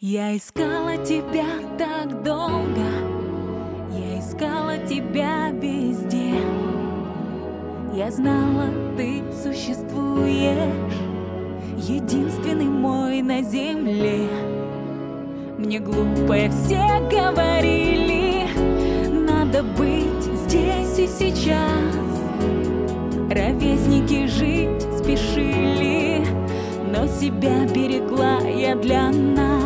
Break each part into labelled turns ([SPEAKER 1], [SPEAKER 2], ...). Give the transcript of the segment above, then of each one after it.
[SPEAKER 1] Я искала тебя так долго, я искала тебя везде. Я знала, ты существуешь, единственный мой на земле. Мне глупое все говорили, надо быть здесь и сейчас. Ровесники жить спешили, но себя берегла я для нас.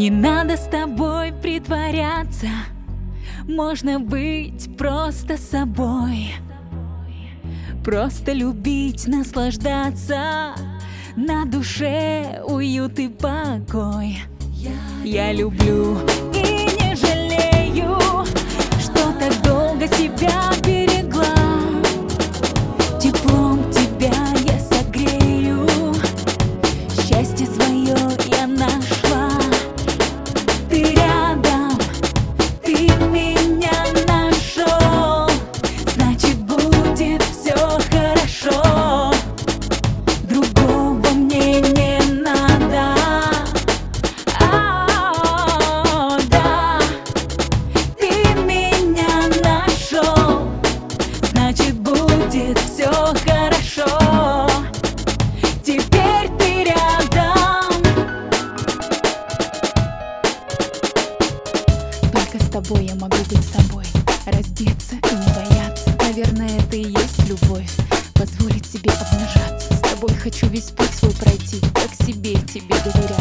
[SPEAKER 1] Не надо с тобой притворяться. Можно быть просто собой. Просто любить, наслаждаться. На душе уют и покой. Я люблю
[SPEAKER 2] тобой я могу быть собой Раздеться и не бояться. Наверное, это и есть любовь. Позволить себе обнажаться. С тобой хочу весь путь свой пройти. Как себе тебе доверяю